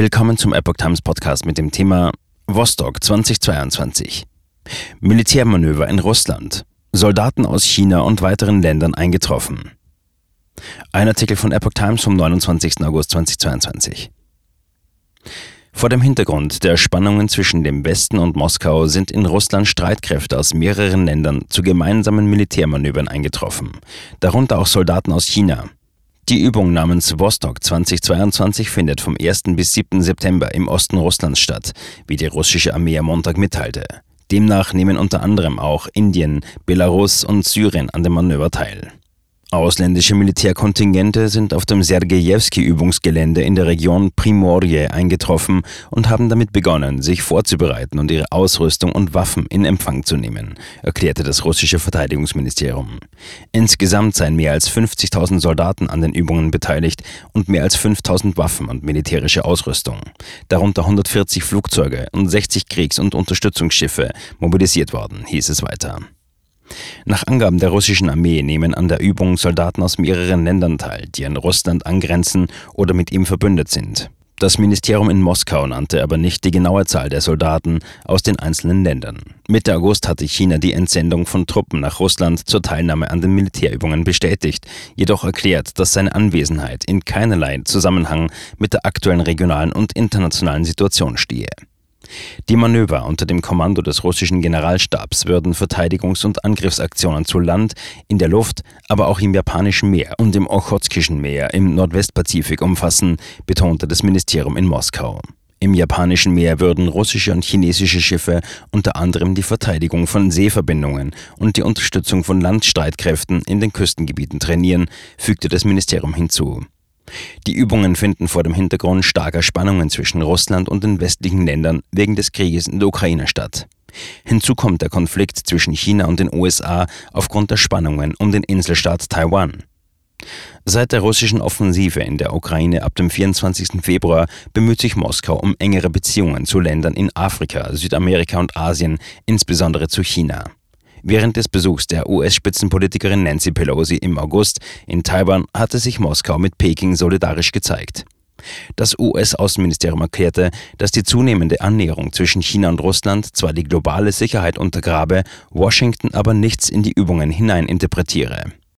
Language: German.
Willkommen zum Epoch Times Podcast mit dem Thema Vostok 2022. Militärmanöver in Russland. Soldaten aus China und weiteren Ländern eingetroffen. Ein Artikel von Epoch Times vom 29. August 2022. Vor dem Hintergrund der Spannungen zwischen dem Westen und Moskau sind in Russland Streitkräfte aus mehreren Ländern zu gemeinsamen Militärmanövern eingetroffen, darunter auch Soldaten aus China. Die Übung namens Vostok 2022 findet vom 1. bis 7. September im Osten Russlands statt, wie die russische Armee am Montag mitteilte. Demnach nehmen unter anderem auch Indien, Belarus und Syrien an dem Manöver teil. Ausländische Militärkontingente sind auf dem Sergejewski-Übungsgelände in der Region Primorje eingetroffen und haben damit begonnen, sich vorzubereiten und ihre Ausrüstung und Waffen in Empfang zu nehmen, erklärte das russische Verteidigungsministerium. Insgesamt seien mehr als 50.000 Soldaten an den Übungen beteiligt und mehr als 5.000 Waffen und militärische Ausrüstung, darunter 140 Flugzeuge und 60 Kriegs- und Unterstützungsschiffe, mobilisiert worden, hieß es weiter. Nach Angaben der russischen Armee nehmen an der Übung Soldaten aus mehreren Ländern teil, die an Russland angrenzen oder mit ihm verbündet sind. Das Ministerium in Moskau nannte aber nicht die genaue Zahl der Soldaten aus den einzelnen Ländern. Mitte August hatte China die Entsendung von Truppen nach Russland zur Teilnahme an den Militärübungen bestätigt, jedoch erklärt, dass seine Anwesenheit in keinerlei Zusammenhang mit der aktuellen regionalen und internationalen Situation stehe. Die Manöver unter dem Kommando des russischen Generalstabs würden Verteidigungs- und Angriffsaktionen zu Land, in der Luft, aber auch im Japanischen Meer und im Ochotskischen Meer im Nordwestpazifik umfassen, betonte das Ministerium in Moskau. Im Japanischen Meer würden russische und chinesische Schiffe unter anderem die Verteidigung von Seeverbindungen und die Unterstützung von Landstreitkräften in den Küstengebieten trainieren, fügte das Ministerium hinzu. Die Übungen finden vor dem Hintergrund starker Spannungen zwischen Russland und den westlichen Ländern wegen des Krieges in der Ukraine statt. Hinzu kommt der Konflikt zwischen China und den USA aufgrund der Spannungen um den Inselstaat Taiwan. Seit der russischen Offensive in der Ukraine ab dem 24. Februar bemüht sich Moskau um engere Beziehungen zu Ländern in Afrika, Südamerika und Asien, insbesondere zu China. Während des Besuchs der US-Spitzenpolitikerin Nancy Pelosi im August in Taiwan hatte sich Moskau mit Peking solidarisch gezeigt. Das US-Außenministerium erklärte, dass die zunehmende Annäherung zwischen China und Russland zwar die globale Sicherheit untergrabe, Washington aber nichts in die Übungen hineininterpretiere.